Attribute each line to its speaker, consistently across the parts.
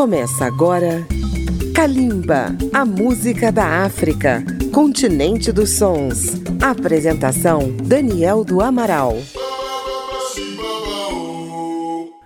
Speaker 1: Começa agora Kalimba, a música da África, continente dos sons. Apresentação Daniel do Amaral.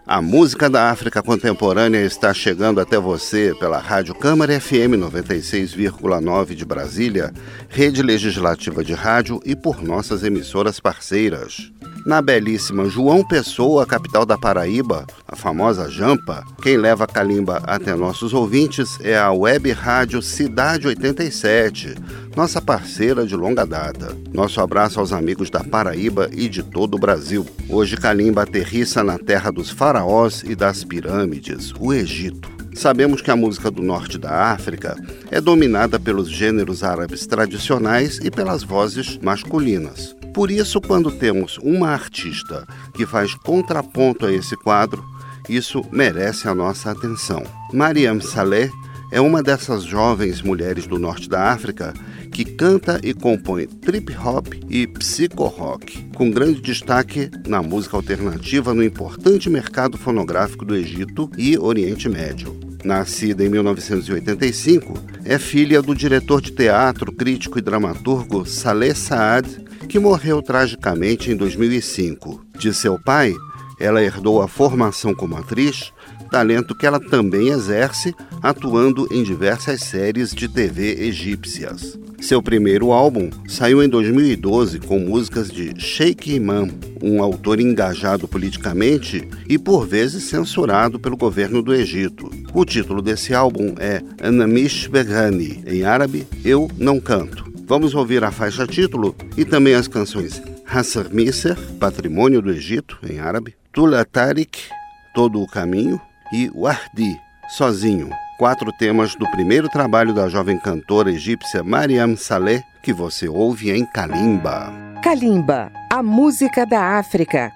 Speaker 2: A música da África contemporânea está chegando até você pela Rádio Câmara FM 96,9 de Brasília, rede legislativa de rádio e por nossas emissoras parceiras. Na belíssima João Pessoa, capital da Paraíba, a famosa Jampa, quem leva a calimba até nossos ouvintes é a web rádio Cidade 87, nossa parceira de longa data. Nosso abraço aos amigos da Paraíba e de todo o Brasil. Hoje Calimba aterrissa na terra dos faraós e das pirâmides, o Egito. Sabemos que a música do norte da África é dominada pelos gêneros árabes tradicionais e pelas vozes masculinas. Por isso, quando temos uma artista que faz contraponto a esse quadro, isso merece a nossa atenção. Mariam Saleh é uma dessas jovens mulheres do norte da África que canta e compõe trip hop e psycho rock, com grande destaque na música alternativa no importante mercado fonográfico do Egito e Oriente Médio. Nascida em 1985, é filha do diretor de teatro, crítico e dramaturgo Saleh Saad que morreu tragicamente em 2005. De seu pai, ela herdou a formação como atriz, talento que ela também exerce atuando em diversas séries de TV egípcias. Seu primeiro álbum saiu em 2012 com músicas de Sheikh Imam, um autor engajado politicamente e por vezes censurado pelo governo do Egito. O título desse álbum é Anamish Begani, em árabe Eu Não Canto. Vamos ouvir a faixa título e também as canções Hassar Miser, Patrimônio do Egito, em árabe, Tula Tariq, Todo o Caminho e Wardi, Sozinho. Quatro temas do primeiro trabalho da jovem cantora egípcia Mariam Saleh, que você ouve em Kalimba.
Speaker 1: Kalimba, a música da África,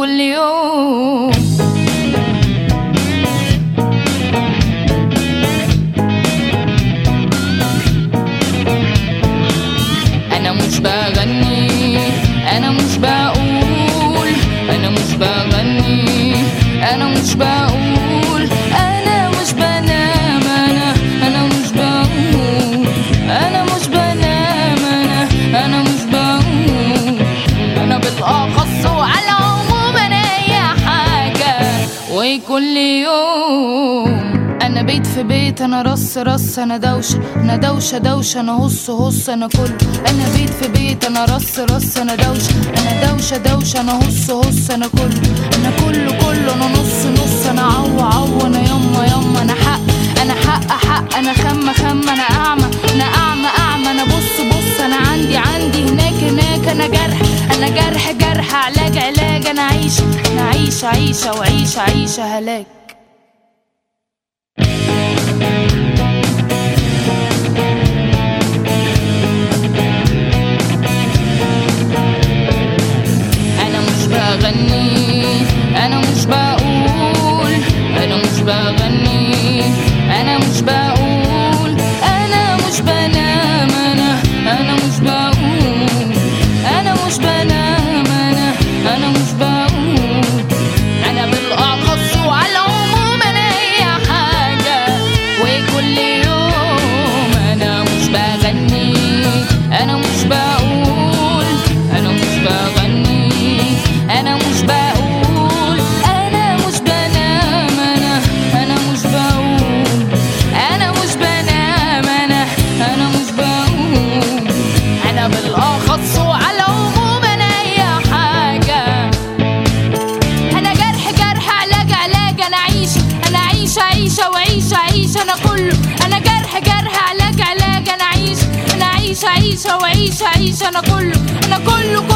Speaker 3: escolheu. أنا رص رص أنا دوشة أنا دوشة دوشة أنا هص هص أنا كل. أنا بيت في بيت أنا رص رص أنا دوشة أنا دوشة دوشة أنا هص هص أنا كل. أنا كله كله أنا نص نص أنا عو عو أنا يما يما. أنا حق أنا حق حق أنا خم خم أنا أعمى أنا أعمى أعمى. أنا بص بص. أنا عندي عندي هناك هناك. أنا جرح أنا جرح جرح علاج علاج أنا عيشه أنا عيشه عيشه وعيشة عيشه هلاك. انا كله انا كله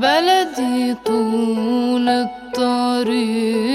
Speaker 3: بلدي طول الطريق.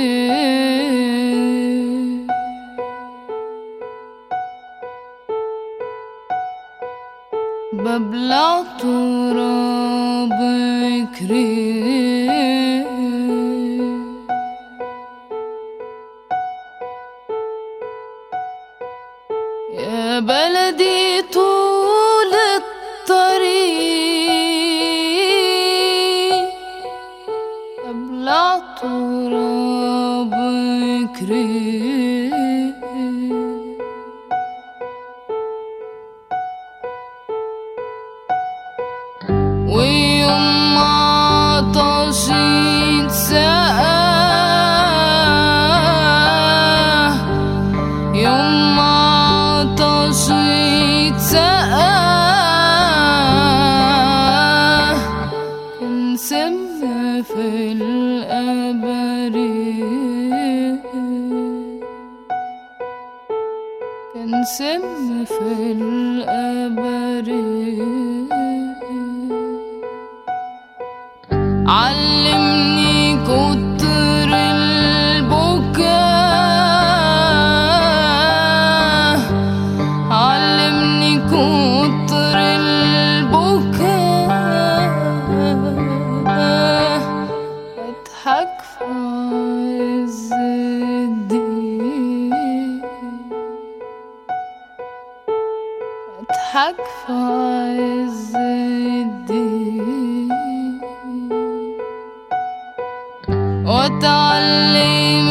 Speaker 3: بضحك في عز الدين. واتعلم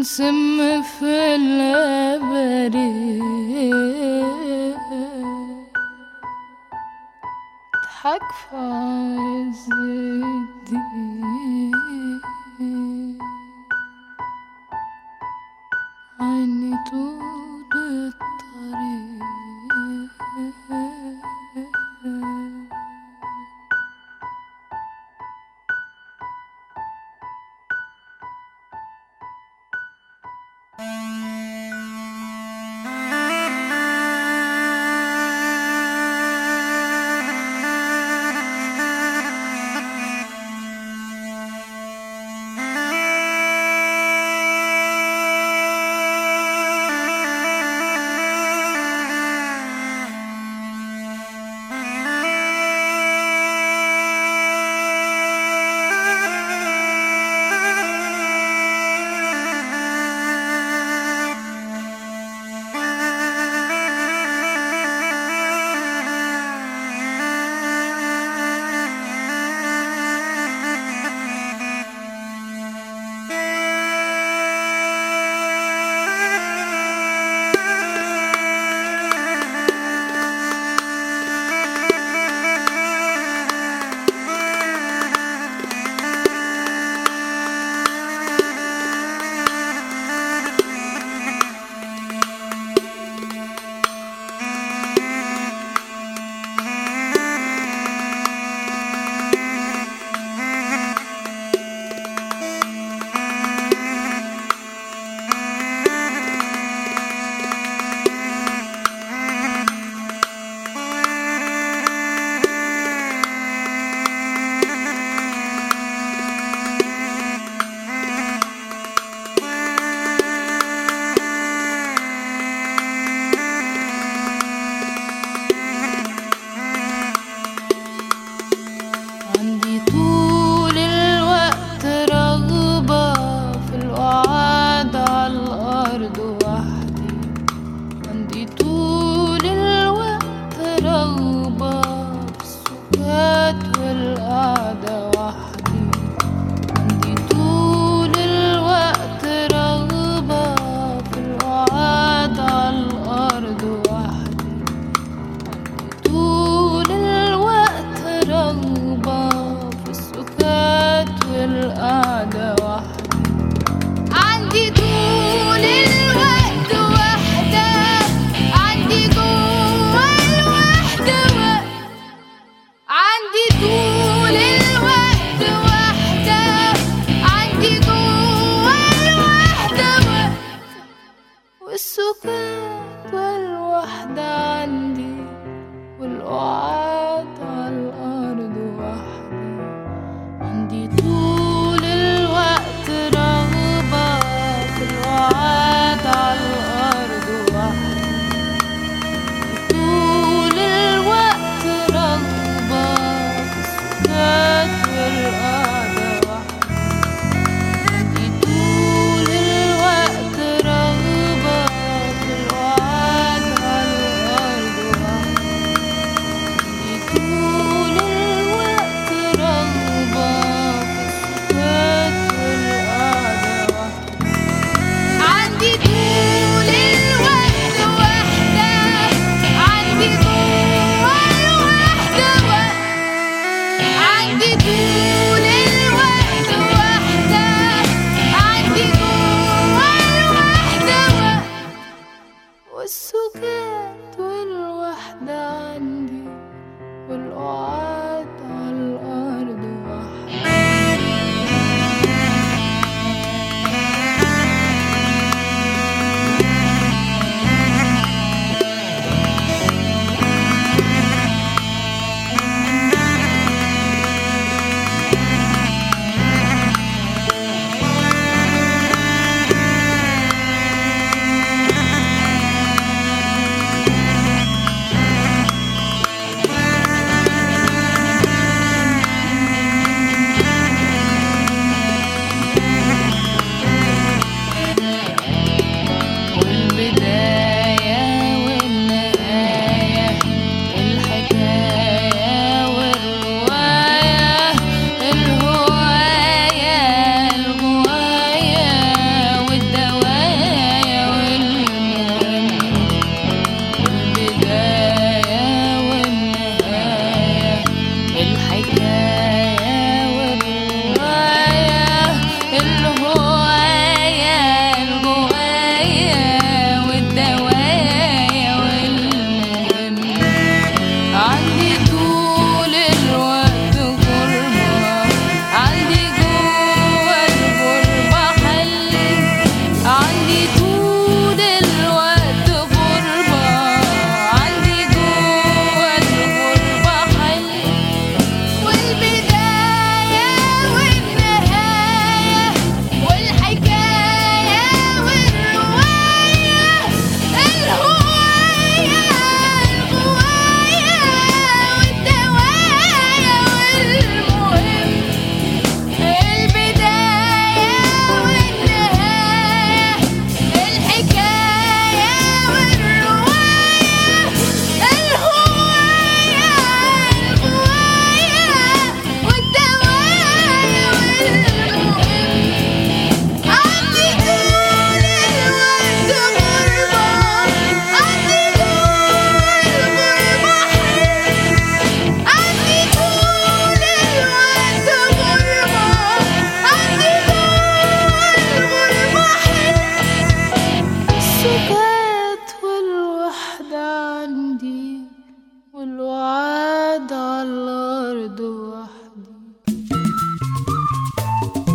Speaker 3: نسم في البريد اضحك في عز عيني طول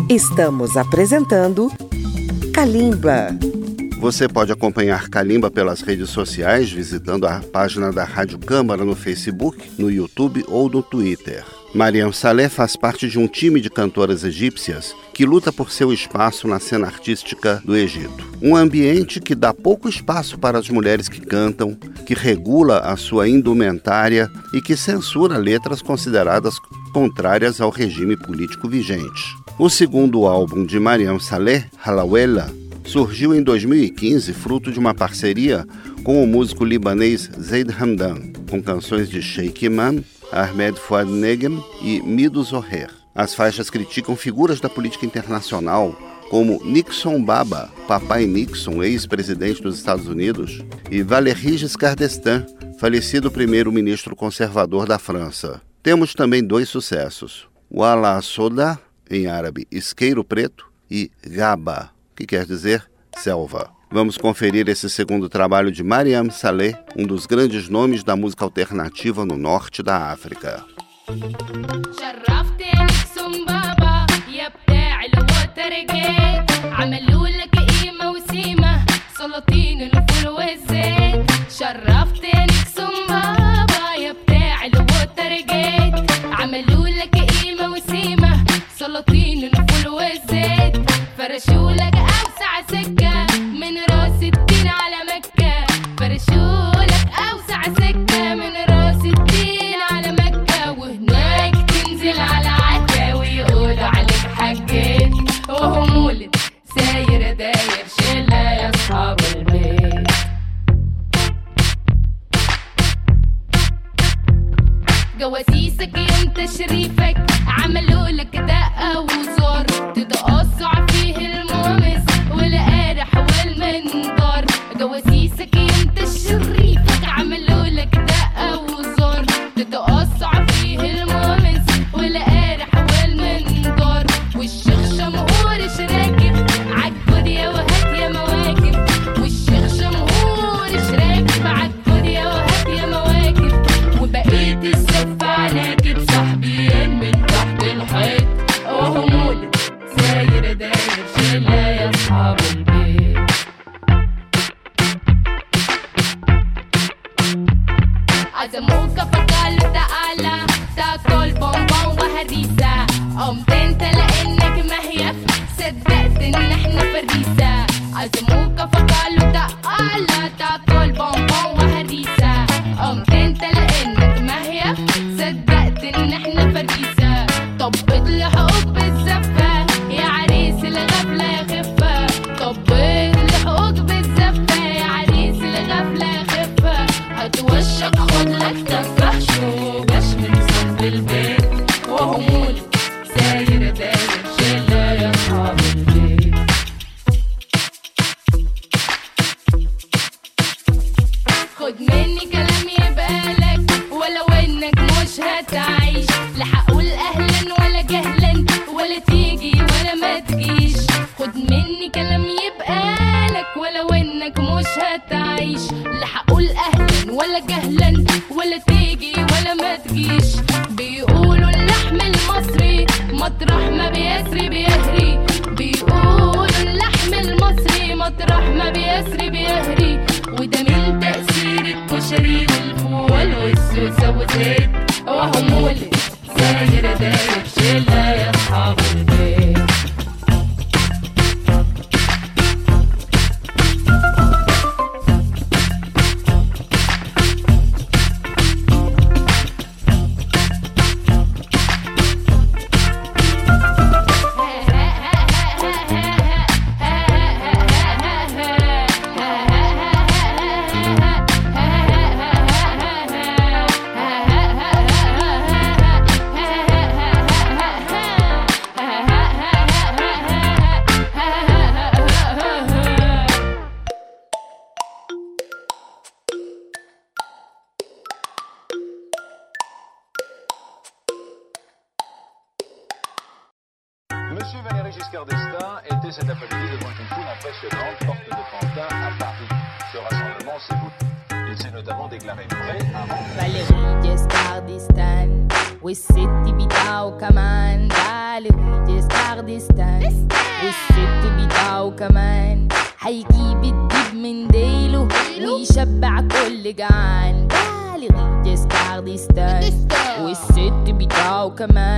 Speaker 1: Estamos apresentando Kalimba.
Speaker 2: Você pode acompanhar Kalimba pelas redes sociais visitando a página da Rádio Câmara no Facebook, no YouTube ou no Twitter. Mariam Saleh faz parte de um time de cantoras egípcias que luta por seu espaço na cena artística do Egito. Um ambiente que dá pouco espaço para as mulheres que cantam, que regula a sua indumentária e que censura letras consideradas contrárias ao regime político vigente. O segundo álbum de Mariam Saleh, Halawela,
Speaker 3: surgiu em 2015 fruto de uma parceria com o músico libanês Zaid Hamdan, com canções de Sheikh Imam, Ahmed Fouad Negem e Mido Zoher. As faixas criticam figuras da política internacional como Nixon Baba, papai Nixon, ex-presidente dos Estados Unidos, e Valéry Giscard d'Estaing, falecido primeiro-ministro conservador da França. Temos também dois sucessos: Wala Soda, em árabe Isqueiro Preto, e Gaba, que quer dizer selva. Vamos conferir esse segundo trabalho de Mariam Saleh, um dos grandes nomes da música alternativa no norte da África.
Speaker 4: سلاطين الفول والزيت.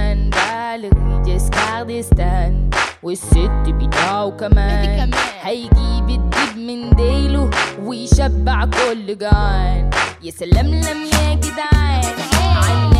Speaker 4: كمان بالغ just والست بتاعه كمان. هيجيب الدب من ديله ويشبع كل
Speaker 3: جان. يا سلام لم يا جدعان.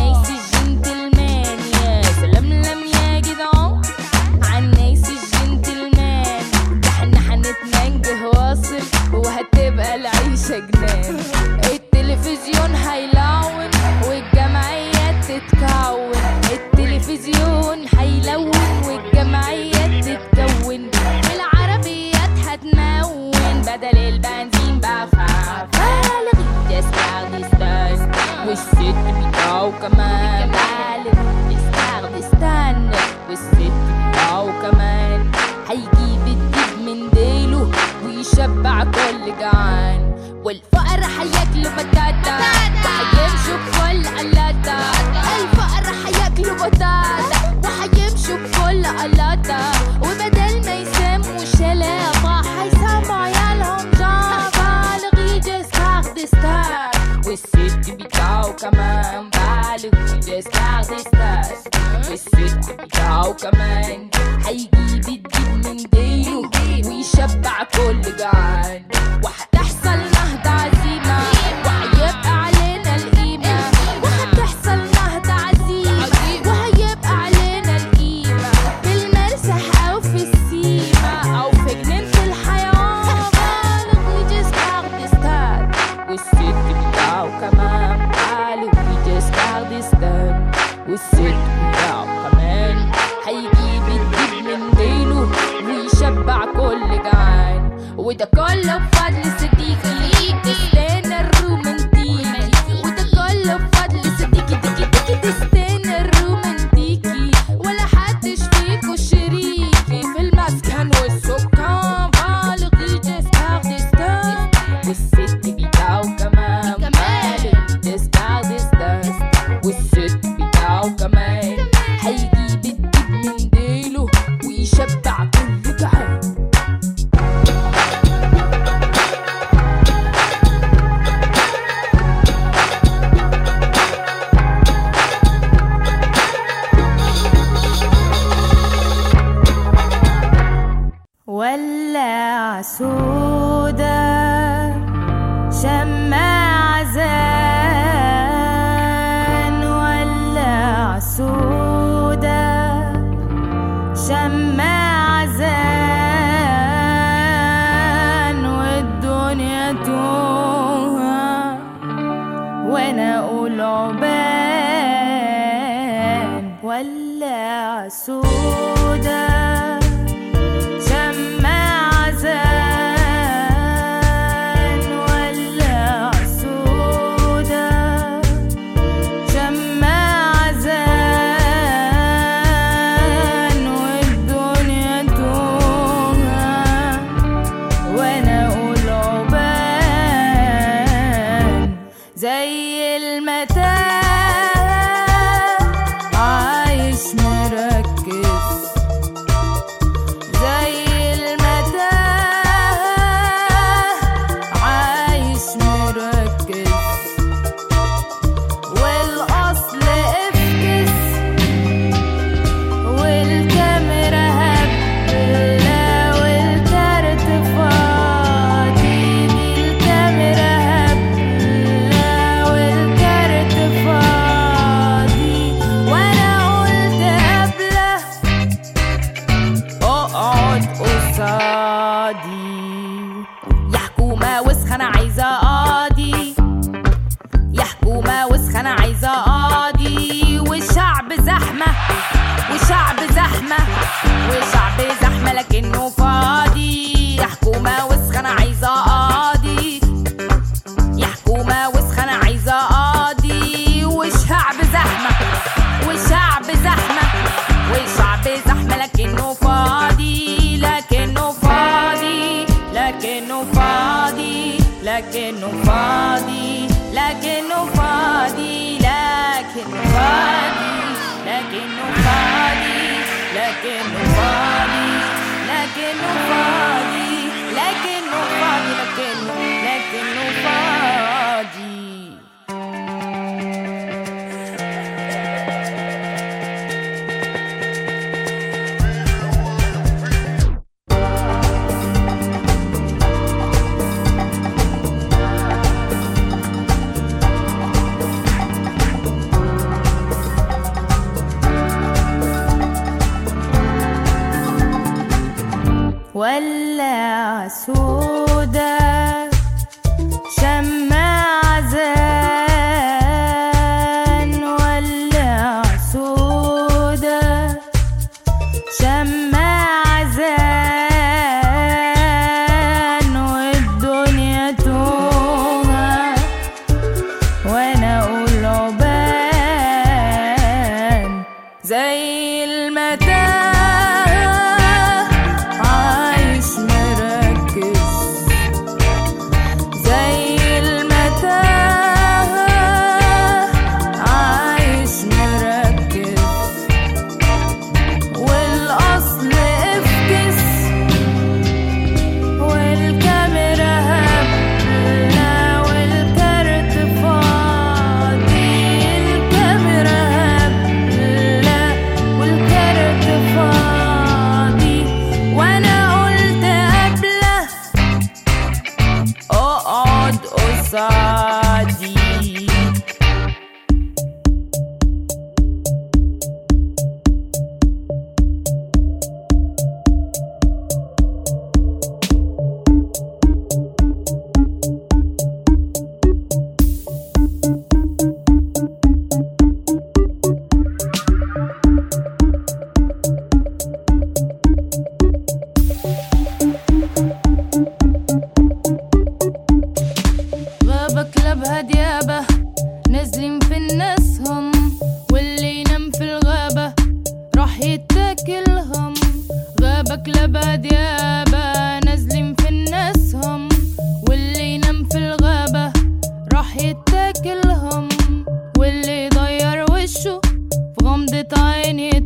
Speaker 3: with the colorful.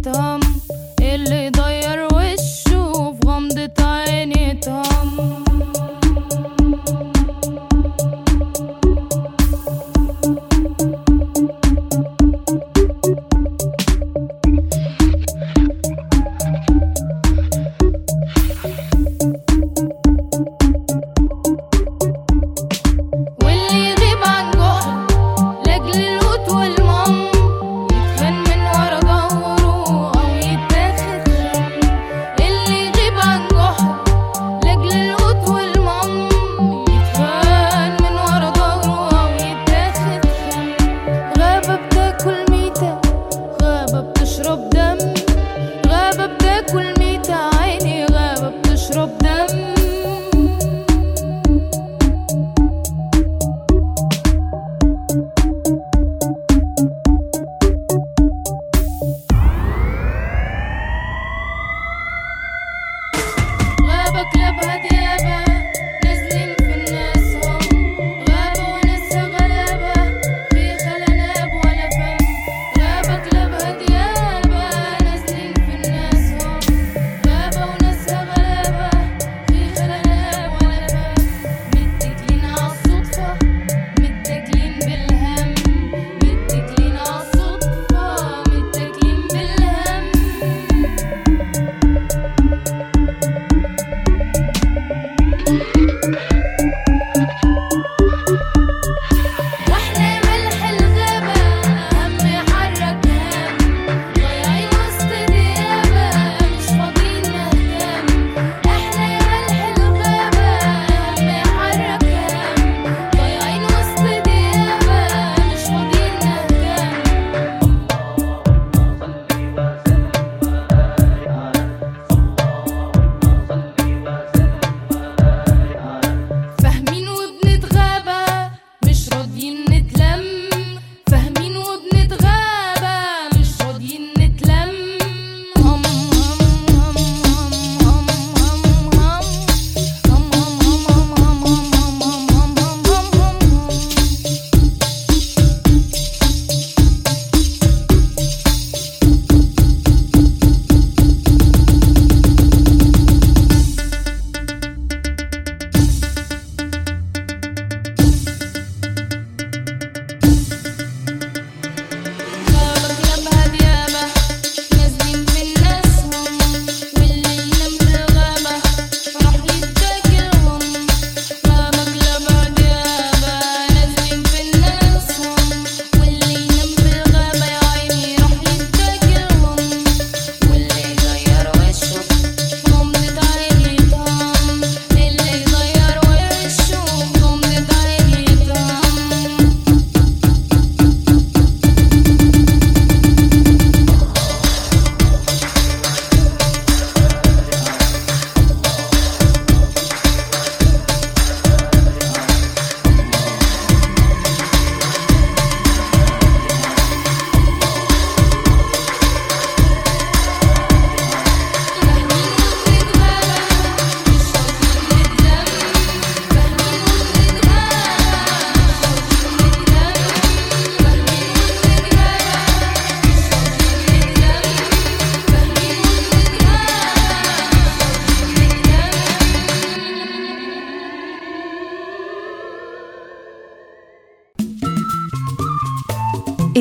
Speaker 3: Tam elli dayı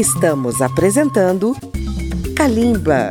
Speaker 1: Estamos apresentando Kalimba.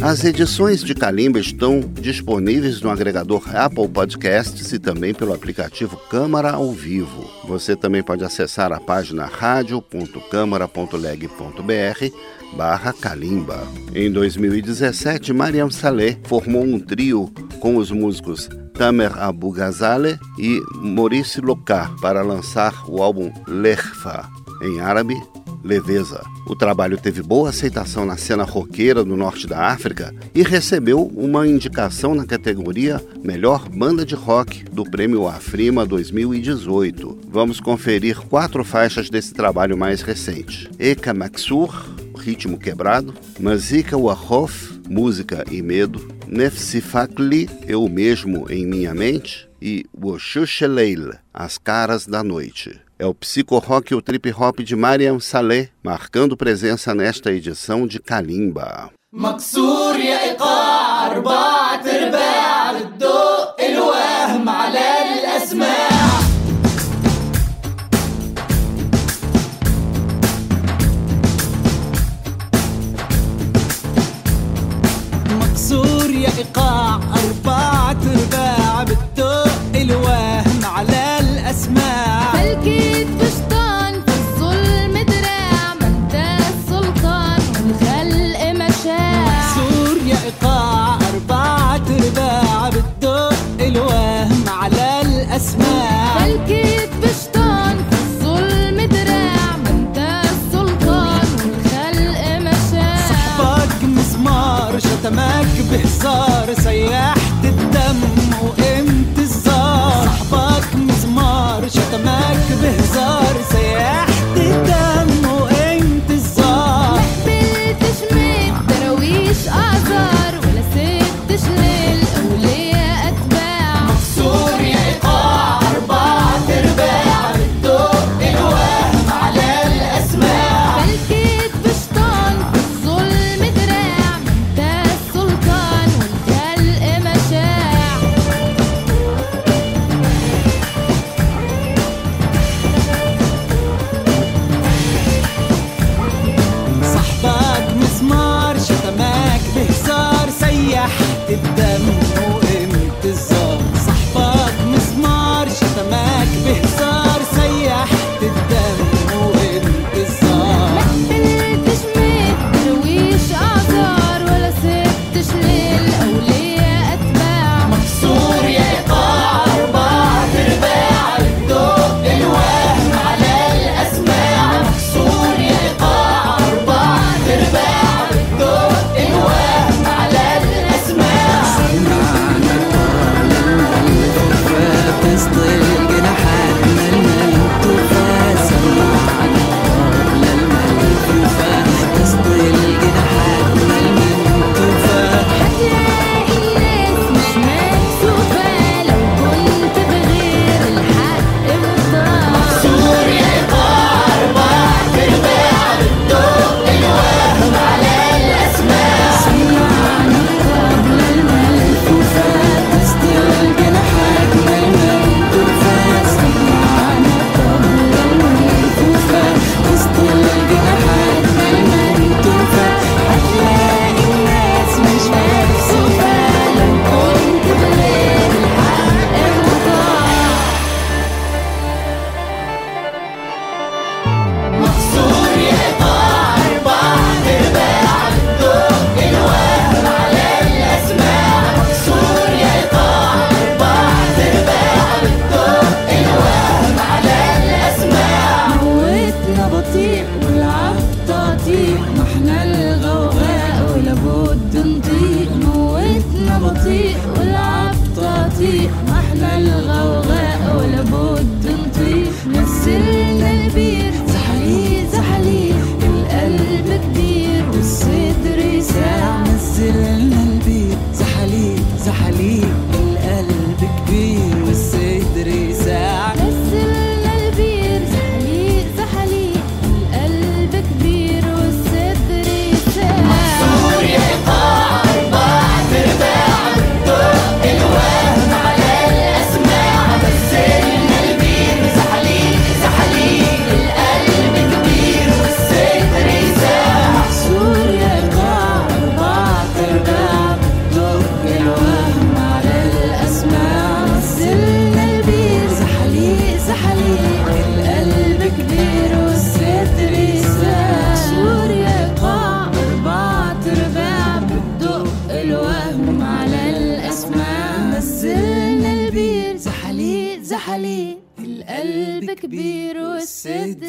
Speaker 2: As edições de Kalimba estão disponíveis no agregador Apple Podcasts e também pelo aplicativo Câmara ao Vivo. Você também pode acessar a página radio.câmara.leg.br barra Kalimba. Em 2017, Mariam Saleh formou um trio com os músicos Tamer Abu Ghazale e Maurice Lokar para lançar o álbum Lerfa, em árabe leveza. O trabalho teve boa aceitação na cena roqueira do norte da África e recebeu uma indicação na categoria Melhor Banda de Rock do Prêmio Afrima 2018. Vamos conferir quatro faixas desse trabalho mais recente: Eka Maksur, Ritmo Quebrado, Mazika Wahof, Música e Medo, Nefsifakli, Eu Mesmo em Minha Mente e Woshusheleil, As Caras da Noite É o psico-rock e o trip-hop de Mariam Saleh, marcando presença nesta edição de Kalimba. مكسور يا إيقاع أربعة أرباع بتدق الوهم على الأسماع
Speaker 5: مكسور يا إيقاع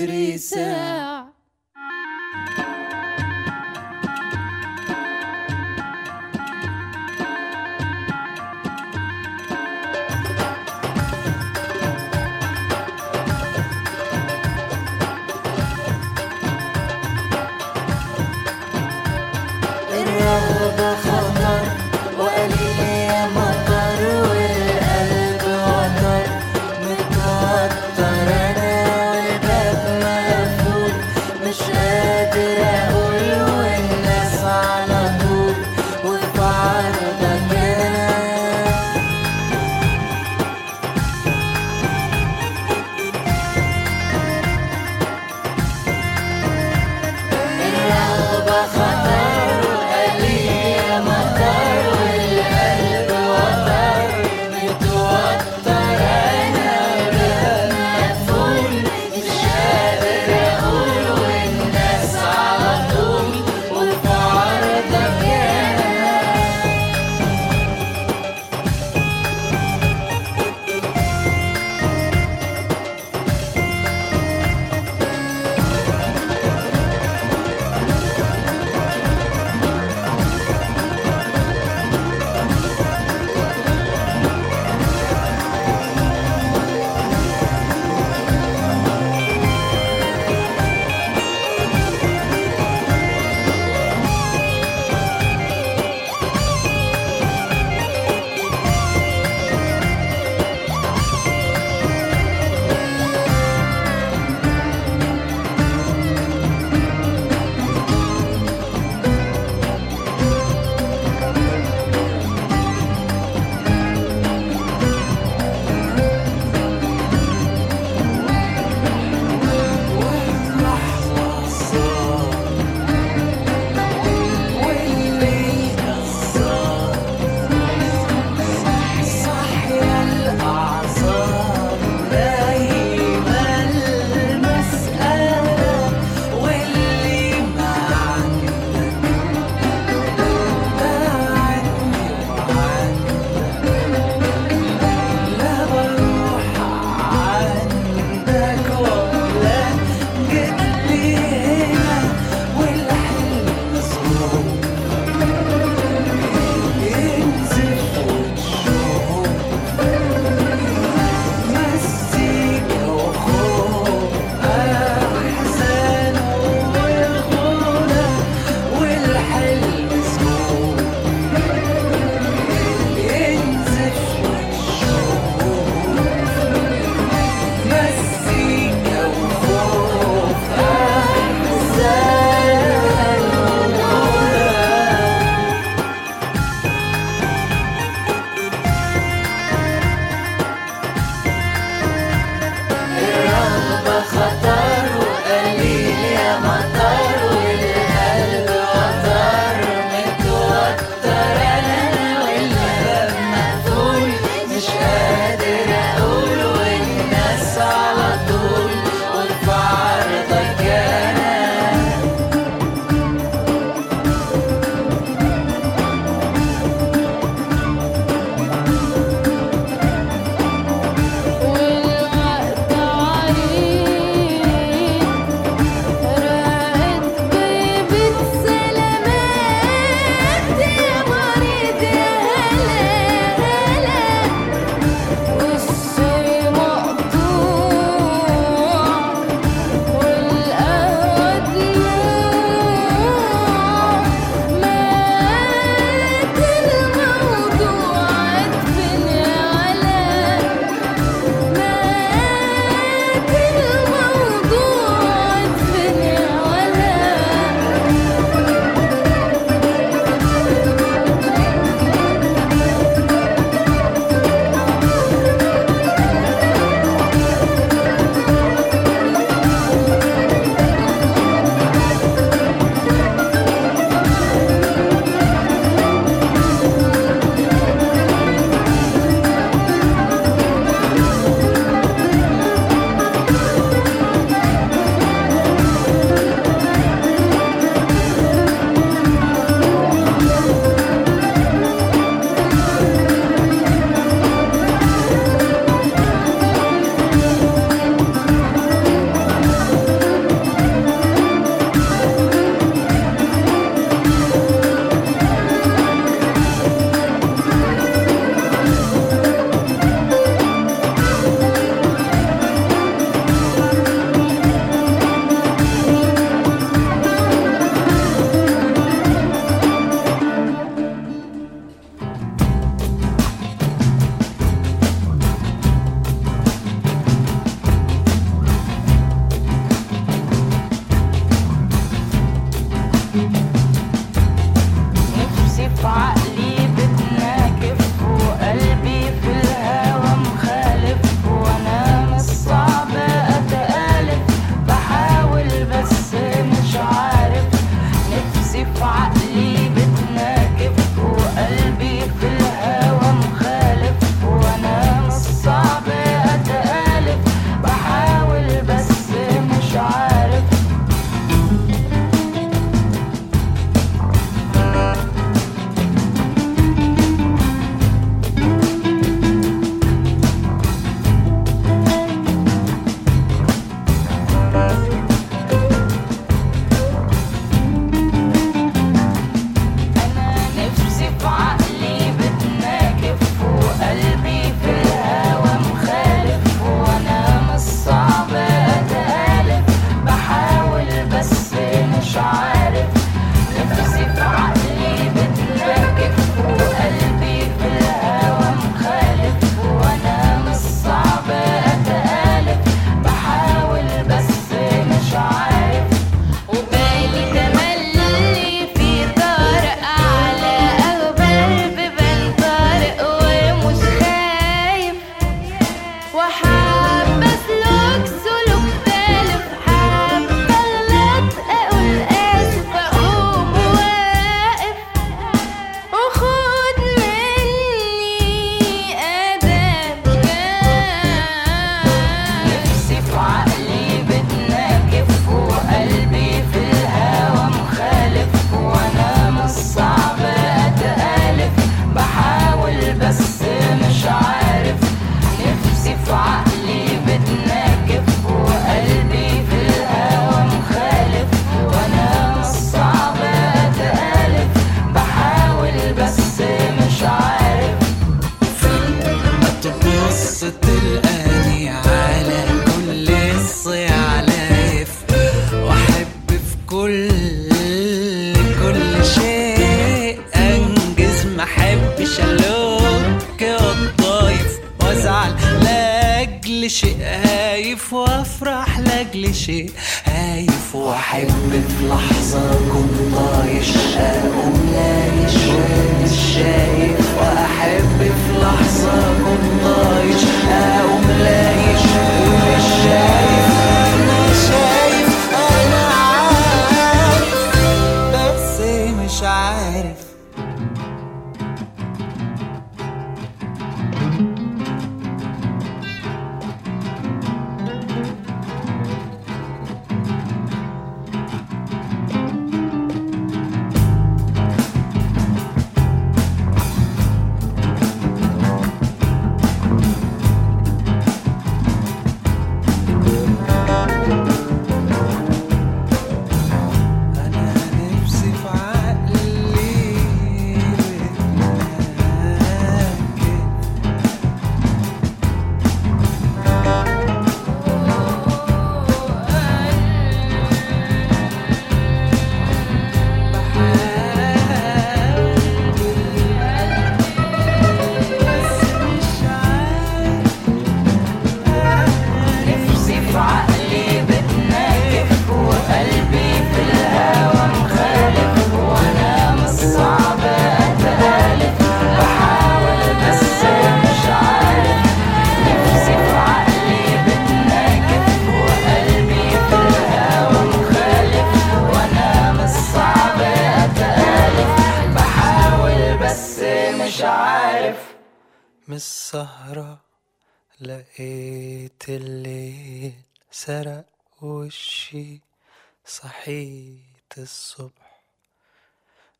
Speaker 3: Patrícia.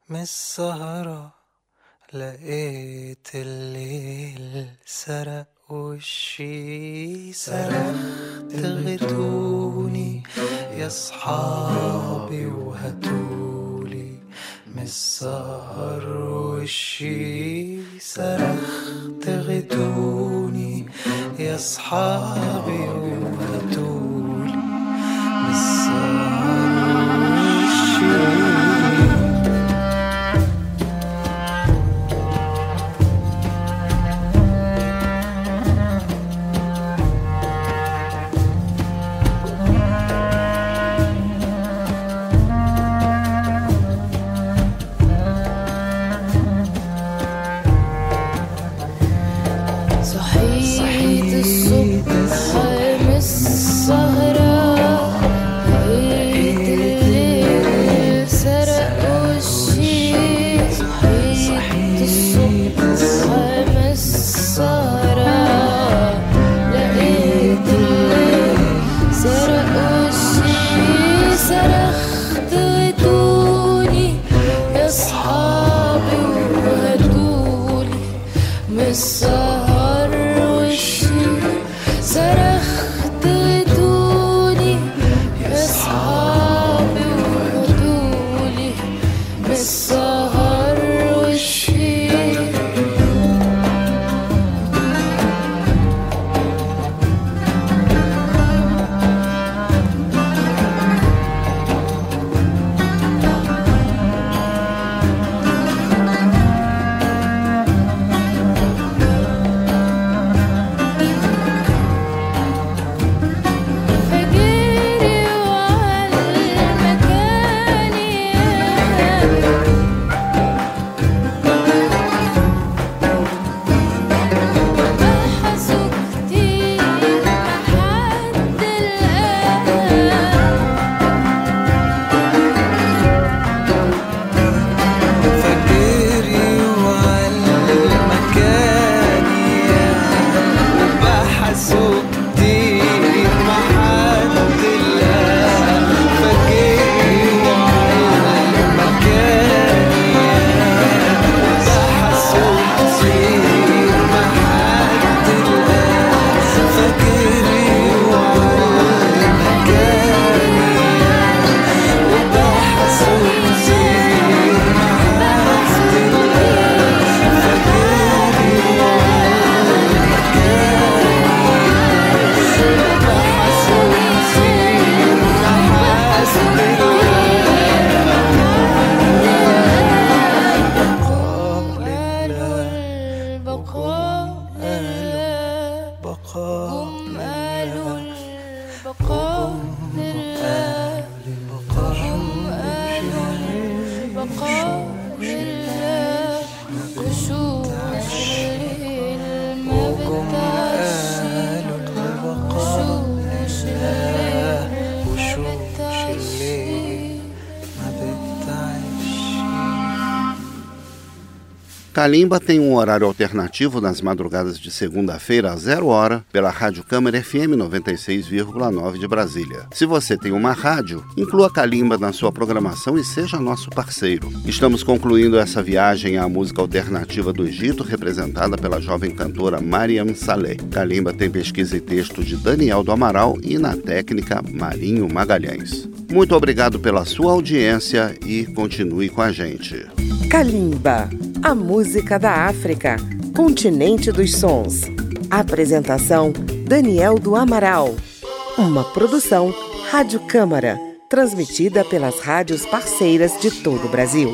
Speaker 3: من السهرة لقيت الليل سرق وشي سرخت غتوني يا صحابي وهتولي من السهر وشي سرخت غتوني يا صحابي وهتولي من السهر وشي.
Speaker 2: Calimba tem um horário alternativo nas madrugadas de segunda-feira a zero hora pela Rádio Câmara FM 96,9 de Brasília. Se você tem uma rádio, inclua Calimba na sua programação e seja nosso parceiro. Estamos concluindo essa viagem à música alternativa do Egito, representada pela jovem cantora Mariam Saleh. Calimba tem pesquisa e texto de Daniel do Amaral e na técnica Marinho Magalhães. Muito obrigado pela sua audiência e continue com a gente.
Speaker 1: Kalimba, a música da África, continente dos sons. Apresentação: Daniel do Amaral. Uma produção Rádio Câmara, transmitida pelas rádios parceiras de todo o Brasil.